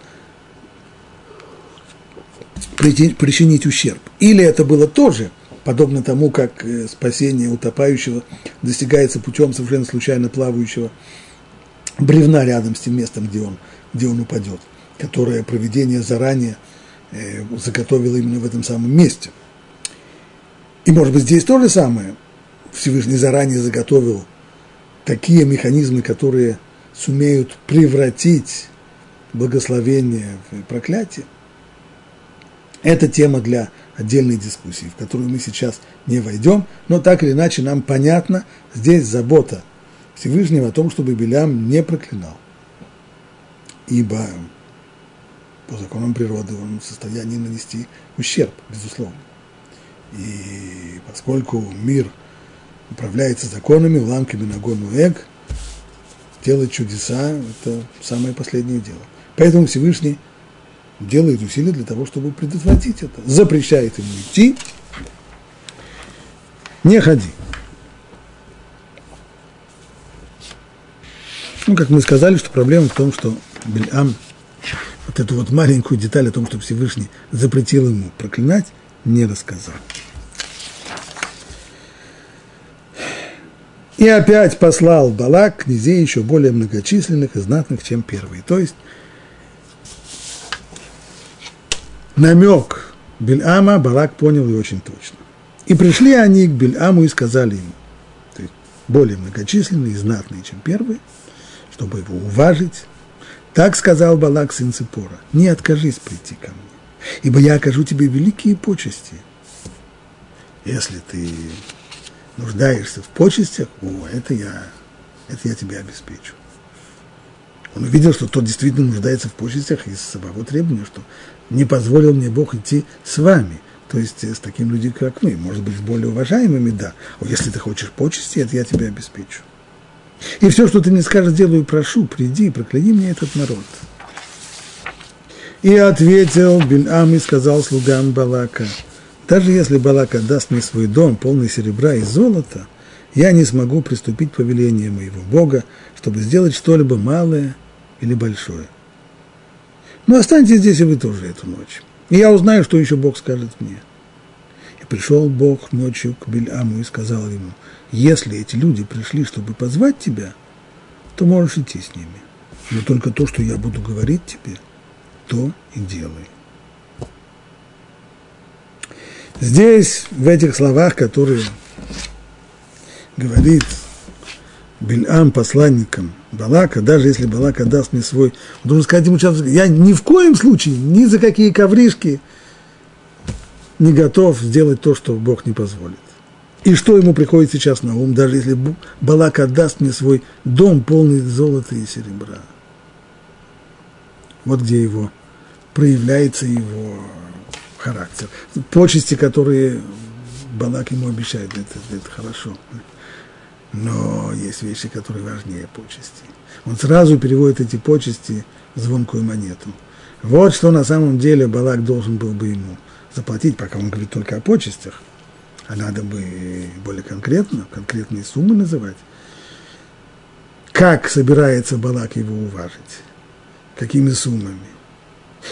S1: причинить ущерб. Или это было тоже, подобно тому, как э, спасение утопающего достигается путем совершенно случайно плавающего бревна рядом с тем местом, где он, где он упадет, которое проведение заранее э, заготовило именно в этом самом месте. И, может быть, здесь то же самое. Всевышний заранее заготовил такие механизмы, которые сумеют превратить благословение в проклятие. Это тема для отдельной дискуссии, в которую мы сейчас не войдем, но так или иначе нам понятно, здесь забота Всевышнего о том, чтобы Белям не проклинал. Ибо по законам природы он в состоянии нанести ущерб, безусловно. И поскольку мир управляется законами, ламками на эг, делать чудеса – это самое последнее дело. Поэтому Всевышний делает усилия для того, чтобы предотвратить это. Запрещает ему идти, не ходи. Ну, как мы сказали, что проблема в том, что Бельам вот эту вот маленькую деталь о том, что Всевышний запретил ему проклинать, не рассказал. И опять послал Балак князей еще более многочисленных и знатных, чем первые. То есть намек Бельама Балак понял и очень точно. И пришли они к Бельаму и сказали ему, то есть более многочисленные и знатные, чем первые, чтобы его уважить. Так сказал Балак, сын Ципора, не откажись прийти ко мне, ибо я окажу тебе великие почести, если ты нуждаешься в почестях, о, это я, это я тебе обеспечу. Он увидел, что тот действительно нуждается в почестях из самого требования, что не позволил мне Бог идти с вами, то есть с такими людьми, как мы, может быть, с более уважаемыми, да. О, если ты хочешь почести, это я тебе обеспечу. И все, что ты мне скажешь, делаю, прошу, приди и прокляни мне этот народ. И ответил Бельам и сказал слугам Балака – даже если Балак отдаст мне свой дом, полный серебра и золота, я не смогу приступить к повелению моего Бога, чтобы сделать что-либо малое или большое. Но останьтесь здесь и вы тоже эту ночь. И я узнаю, что еще Бог скажет мне. И пришел Бог ночью к Бельаму и сказал ему, если эти люди пришли, чтобы позвать тебя, то можешь идти с ними. Но только то, что я буду говорить тебе, то и делай. Здесь, в этих словах, которые говорит Бельам посланникам Балака, даже если Балака даст мне свой, он должен сказать ему сейчас, я ни в коем случае, ни за какие ковришки не готов сделать то, что Бог не позволит. И что ему приходит сейчас на ум, даже если Балак отдаст мне свой дом, полный золота и серебра. Вот где его проявляется его характер. Почести, которые Балак ему обещает, это, это хорошо. Но есть вещи, которые важнее почести. Он сразу переводит эти почести в звонкую монету. Вот что на самом деле Балак должен был бы ему заплатить, пока он говорит только о почестях. А надо бы более конкретно, конкретные суммы называть. Как собирается Балак его уважить? Какими суммами?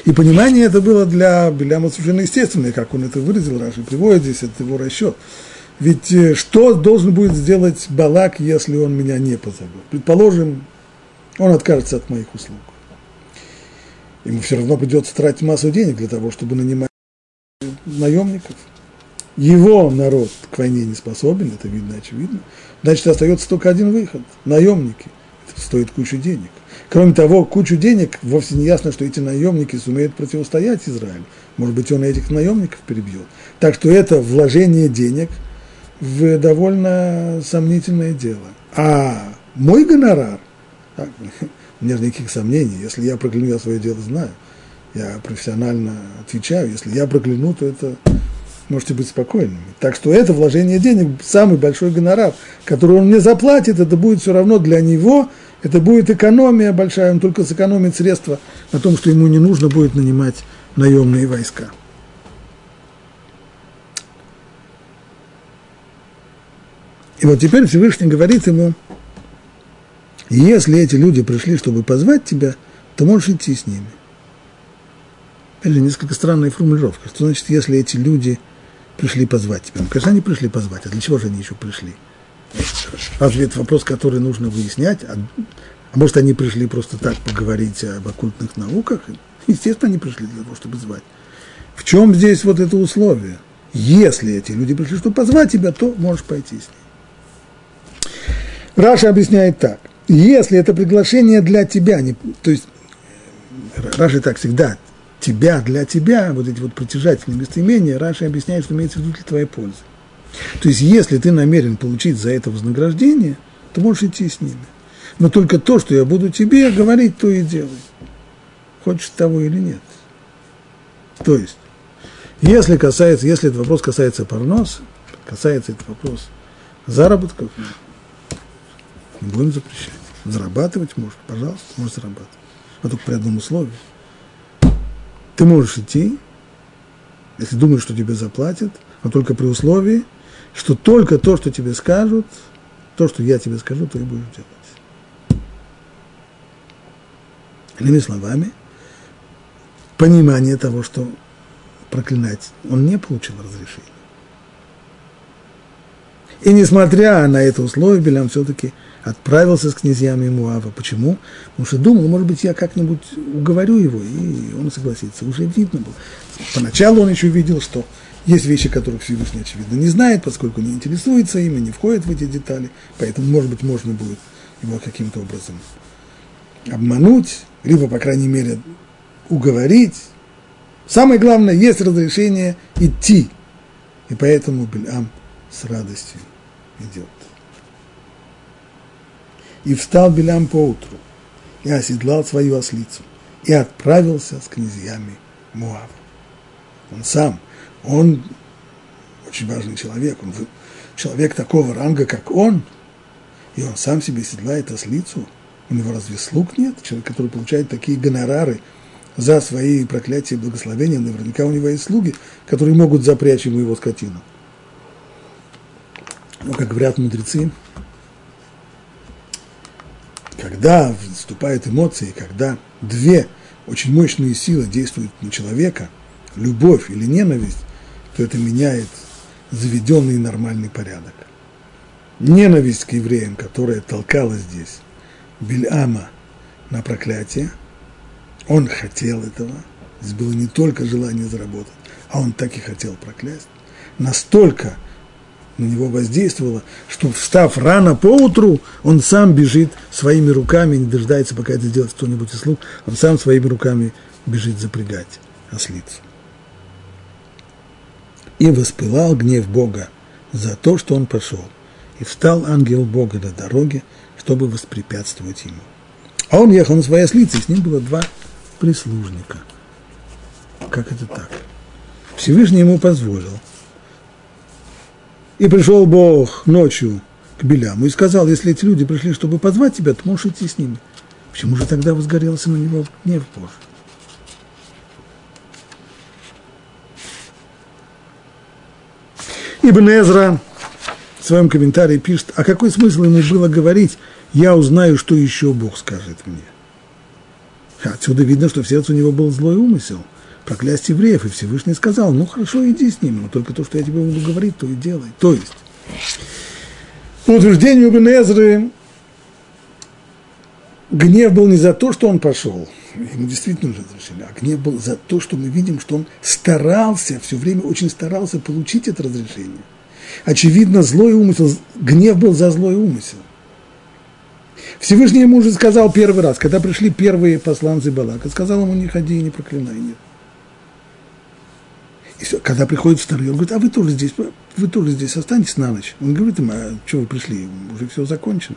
S1: И понимание это было для Беляма совершенно естественное, как он это выразил, Раши приводит здесь, это его расчет. Ведь э, что должен будет сделать Балак, если он меня не позовет? Предположим, он откажется от моих услуг. Ему все равно придется тратить массу денег для того, чтобы нанимать наемников. Его народ к войне не способен, это видно очевидно. Значит, остается только один выход – наемники. Это стоит кучу денег. Кроме того, кучу денег, вовсе не ясно, что эти наемники сумеют противостоять Израилю. Может быть, он этих наемников перебьет. Так что это вложение денег в довольно сомнительное дело. А мой гонорар, <laughs> нет никаких сомнений. Если я прокляну, я свое дело знаю. Я профессионально отвечаю. Если я прокляну, то это можете быть спокойными. Так что это вложение денег, самый большой гонорар, который он мне заплатит, это будет все равно для него, это будет экономия большая, он только сэкономит средства на том, что ему не нужно будет нанимать наемные войска. И вот теперь Всевышний говорит ему, если эти люди пришли, чтобы позвать тебя, то можешь идти с ними. Опять же, несколько странная формулировка. Что значит, если эти люди пришли позвать тебя? Ну, конечно, они пришли позвать, а для чего же они еще пришли? Разве это вопрос, который нужно выяснять? А, а может, они пришли просто так поговорить об оккультных науках? Естественно, они пришли для того, чтобы звать. В чем здесь вот это условие? Если эти люди пришли, чтобы позвать тебя, то можешь пойти с ними. Раша объясняет так. Если это приглашение для тебя, не, то есть Раши так всегда, тебя для тебя, вот эти вот притяжательные местоимения, Раши объясняет, что имеется в виду для твоей пользы. То есть, если ты намерен получить за это вознаграждение, то можешь идти с ними. Но только то, что я буду тебе говорить, то и делай. Хочешь того или нет. То есть, если касается, если этот вопрос касается פרנסה, касается этот вопрос заработков, не будем запрещать. Зарабатывать можешь, пожалуйста, можешь зарабатывать. Но только при одном условии. Ты можешь идти, если думаешь, что тебе заплатят, но только при условии, что только то, что тебе скажут, то, что я тебе скажу, то и будешь делать. Иными словами, понимание того, что проклинать он не получил разрешения. И несмотря на это условие, Белям все-таки отправился с князьями Муава. Почему? Потому что думал, может быть, я как-нибудь уговорю его, и он согласится. Уже видно было. Поначалу он еще видел, что есть вещи, которых Всевышний, очевидно, не знает, поскольку не интересуется ими, не входит в эти детали. Поэтому, может быть, можно будет его каким-то образом обмануть, либо, по крайней мере, уговорить. Самое главное, есть разрешение идти. И поэтому Бельам с радостью идет. И встал Белям поутру, и оседлал свою ослицу, и отправился с князьями Муава. Он сам, он очень важный человек, он человек такого ранга, как он, и он сам себе седлает ослицу. У него разве слуг нет? Человек, который получает такие гонорары за свои проклятия и благословения, наверняка у него есть слуги, которые могут запрячь ему его скотину. Но, как говорят мудрецы, когда вступают эмоции, когда две очень мощные силы действуют на человека, любовь или ненависть, то это меняет заведенный нормальный порядок. Ненависть к евреям, которая толкала здесь Бельама на проклятие, он хотел этого. Здесь было не только желание заработать, а он так и хотел проклясть. Настолько на него воздействовало, что встав рано по утру, он сам бежит своими руками, не дожидается, пока это сделает кто-нибудь из слуг, он сам своими руками бежит запрягать ослицу. И воспылал гнев Бога за то, что он пошел. И встал ангел Бога на дороге, чтобы воспрепятствовать ему. А он ехал на своей ослице, и с ним было два прислужника. Как это так? Всевышний ему позволил – и пришел Бог ночью к Беляму и сказал, если эти люди пришли, чтобы позвать тебя, то можешь идти с ними. Почему же тогда возгорелся на него гнев Божий? Ибн Эзра в своем комментарии пишет, а какой смысл ему было говорить, я узнаю, что еще Бог скажет мне. Отсюда видно, что в сердце у него был злой умысел – проклясть евреев, и Всевышний сказал, ну хорошо, иди с ними, но только то, что я тебе буду говорить, то и делай. То есть, по утверждению Бенезры, гнев был не за то, что он пошел, ему действительно разрешили, а гнев был за то, что мы видим, что он старался, все время очень старался получить это разрешение. Очевидно, злой умысел, гнев был за злой умысел. Всевышний ему уже сказал первый раз, когда пришли первые посланцы Балака, сказал ему, не ходи и не проклинай, нет. И все, когда приходит второй, он говорит, а вы тоже здесь, вы тоже здесь останетесь на ночь. Он говорит а что вы пришли, уже все закончено.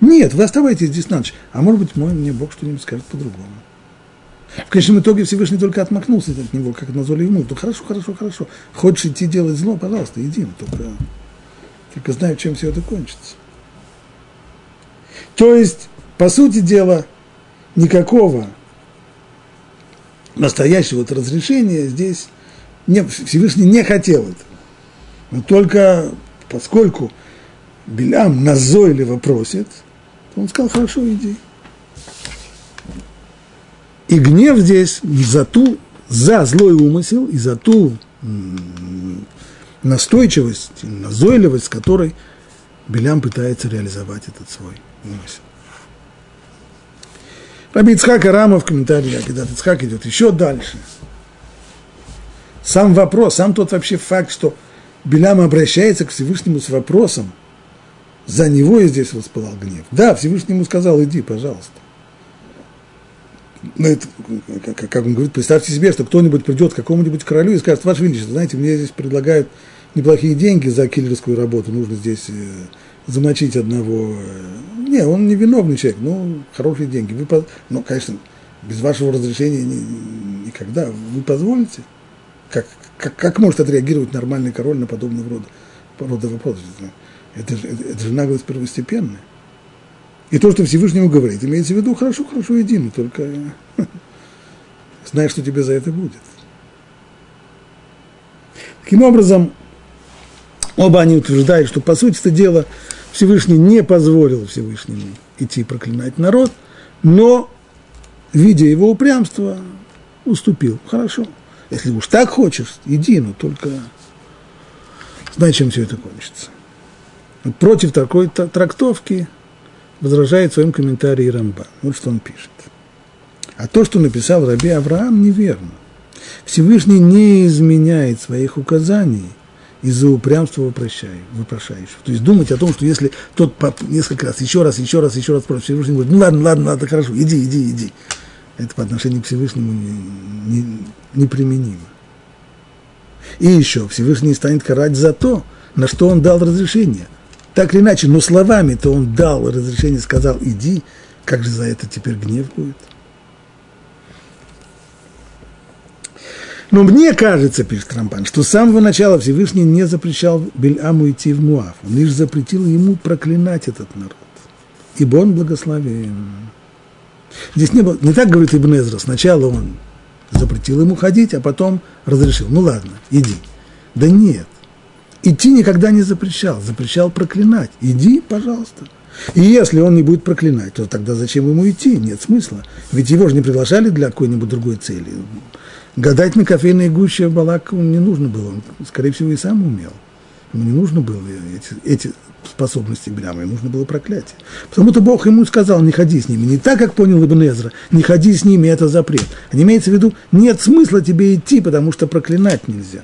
S1: Нет, вы оставайтесь здесь на ночь. А может быть, мой мне Бог что-нибудь скажет по-другому. В конечном итоге Всевышний только отмахнулся от него, как на назоли ему. Ну хорошо, хорошо, хорошо. Хочешь идти делать зло, пожалуйста, иди. Только, только знаю, чем все это кончится. То есть, по сути дела, никакого настоящего вот разрешения здесь не, Всевышний не хотел этого. Но только поскольку Белям назойливо просит, он сказал, хорошо, иди. И гнев здесь за ту, за злой умысел и за ту настойчивость, назойливость, с которой Белям пытается реализовать этот свой умысел. Раби Ицхак Арама в комментарии Акидат Ицхак идет еще дальше. Сам вопрос, сам тот вообще факт, что Белям обращается к Всевышнему с вопросом, за него и здесь воспылал гнев. Да, Всевышнему сказал, иди, пожалуйста. Но это, как он говорит, представьте себе, что кто-нибудь придет к какому-нибудь королю и скажет, Ваше Величество, знаете, мне здесь предлагают неплохие деньги за киллерскую работу, нужно здесь э, замочить одного. Э, не, он не виновный человек, ну, хорошие деньги. Вы, ну, конечно, без вашего разрешения никогда. Вы позволите? Как, как, как может отреагировать нормальный король на подобного рода, рода вопросы? Это это, это же наглость первостепенная. И то, что Всевышнему говорит, имеется в виду, хорошо, хорошо, иди, но только <laughs> знаешь, что тебе за это будет. Таким образом, оба они утверждают, что по сути это дело Всевышний не позволил Всевышнему идти проклинать народ, но, видя его упрямство, уступил. Хорошо, если уж так хочешь, иди, но только знай, чем все это кончится. Против такой трактовки возражает в своем комментарии Рамба. Вот что он пишет. А то, что написал Раби Авраам, неверно. Всевышний не изменяет своих указаний из-за упрямства вопрошающего. То есть думать о том, что если тот несколько раз, еще раз, еще раз, еще раз просит, Всевышний говорит, ну ладно, ладно, ладно, хорошо, иди, иди, иди. Это по отношению к Всевышнему неприменимо. Не, не и еще Всевышний станет карать за то, на что он дал разрешение. Так или иначе, но словами-то он дал разрешение, сказал, иди, как же за это теперь гнев будет? Но мне кажется, пишет Рампан, что с самого начала Всевышний не запрещал Бельаму идти в Муав. Он лишь запретил ему проклинать этот народ. Ибо он благословен. Здесь не, было, не так говорит Ибн Эзра. Сначала он запретил ему ходить, а потом разрешил. Ну ладно, иди. Да нет. Идти никогда не запрещал, запрещал проклинать. Иди, пожалуйста. И если он не будет проклинать, то тогда зачем ему идти? Нет смысла. Ведь его же не приглашали для какой-нибудь другой цели. Гадать на кофейной гуще Балаку не нужно было. Он, скорее всего, и сам умел. Ему не нужно было эти, эти способности Бляма, ему нужно было проклятие. Потому-то Бог ему сказал, не ходи с ними. Не так, как понял Ибн не ходи с ними, это запрет. А имеется в виду, нет смысла тебе идти, потому что проклинать нельзя.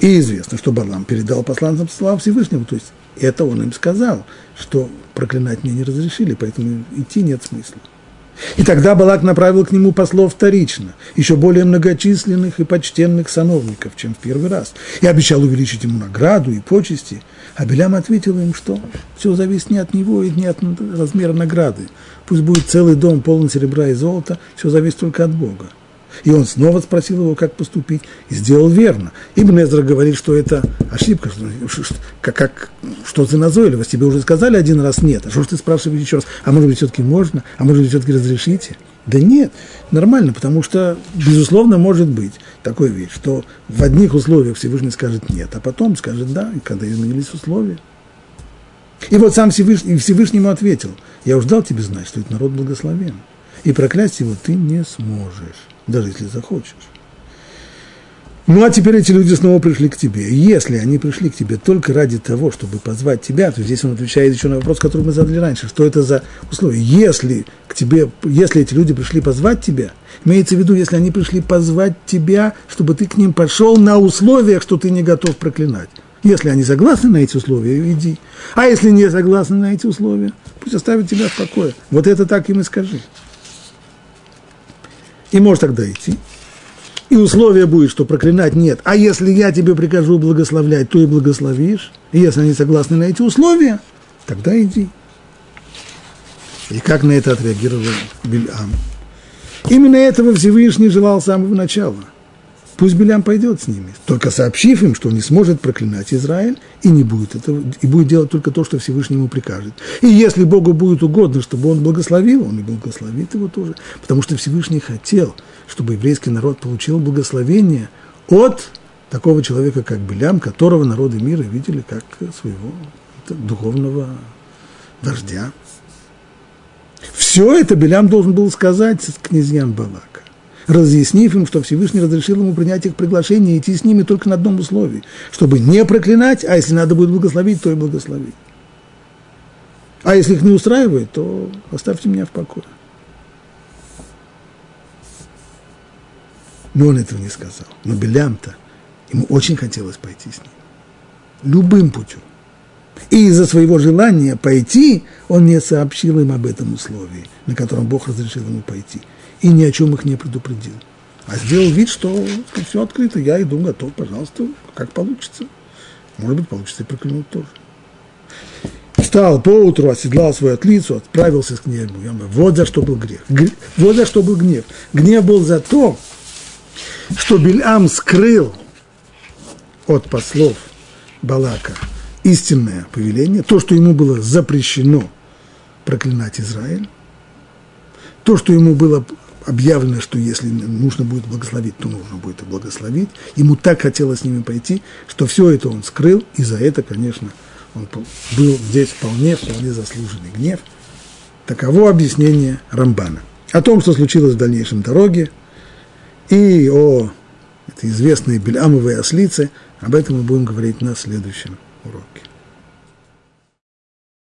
S1: И известно, что Барлам передал посланцам славу Всевышнему, то есть это он им сказал, что проклинать мне не разрешили, поэтому идти нет смысла. И тогда Балак направил к нему послов вторично, еще более многочисленных и почтенных сановников, чем в первый раз, и обещал увеличить ему награду и почести. А Белям ответил им, что все зависит не от него и не от размера награды. Пусть будет целый дом полон серебра и золота, все зависит только от Бога. И он снова спросил его, как поступить, и сделал верно. Ибн Эзра говорит, что это ошибка, что, как, как, что за назойливость. Тебе уже сказали один раз нет, а что ж ты спрашиваешь еще раз? А может быть, все-таки можно? А может быть, все-таки разрешите? Да нет, нормально, потому что, безусловно, может быть такой вещь, что в одних условиях Всевышний скажет нет, а потом скажет да, когда изменились условия. И вот сам Всевышний, Всевышнему ответил, я уж дал тебе знать, что этот народ благословен, и проклясть его ты не сможешь даже если захочешь. Ну а теперь эти люди снова пришли к тебе. Если они пришли к тебе только ради того, чтобы позвать тебя, то здесь он отвечает еще на вопрос, который мы задали раньше. Что это за условия? Если к тебе, если эти люди пришли позвать тебя, имеется в виду, если они пришли позвать тебя, чтобы ты к ним пошел на условиях, что ты не готов проклинать. Если они согласны на эти условия, иди. А если не согласны на эти условия, пусть оставят тебя в покое. Вот это так им и скажи и можешь тогда идти. И условие будет, что проклинать нет. А если я тебе прикажу благословлять, то и благословишь. И если они согласны на эти условия, тогда иди. И как на это отреагировал Бильам? Именно этого Всевышний желал с самого начала. Пусть Белям пойдет с ними, только сообщив им, что он не сможет проклинать Израиль и не будет этого, и будет делать только то, что Всевышний ему прикажет. И если Богу будет угодно, чтобы он благословил, он и благословит его тоже, потому что Всевышний хотел, чтобы еврейский народ получил благословение от такого человека, как Белям, которого народы мира видели как своего духовного вождя. Все это Белям должен был сказать князьям Балака, разъяснив им, что Всевышний разрешил ему принять их приглашение и идти с ними только на одном условии, чтобы не проклинать, а если надо будет благословить, то и благословить. А если их не устраивает, то оставьте меня в покое. Но он этого не сказал. Но Белям-то, ему очень хотелось пойти с ним. Любым путем. И из-за своего желания пойти, он не сообщил им об этом условии, на котором Бог разрешил ему пойти. И ни о чем их не предупредил. А сделал вид, что все открыто, я иду, готов, пожалуйста, как получится. Может быть, получится и проклянуть тоже. Встал поутру, оседлал свою отлицу, отправился к небу. Вот за что был грех. Вот за что был гнев. Гнев был за то, что Бельам скрыл от послов Балака истинное повеление, то, что ему было запрещено проклинать Израиль, то, что ему было объявлено, что если нужно будет благословить, то нужно будет и благословить. Ему так хотелось с ними пойти, что все это он скрыл, и за это, конечно, он был здесь вполне, вполне заслуженный гнев. Таково объяснение Рамбана. О том, что случилось в дальнейшем дороге, и о этой известной Бельамовой ослице, об этом мы будем говорить на следующем уроке.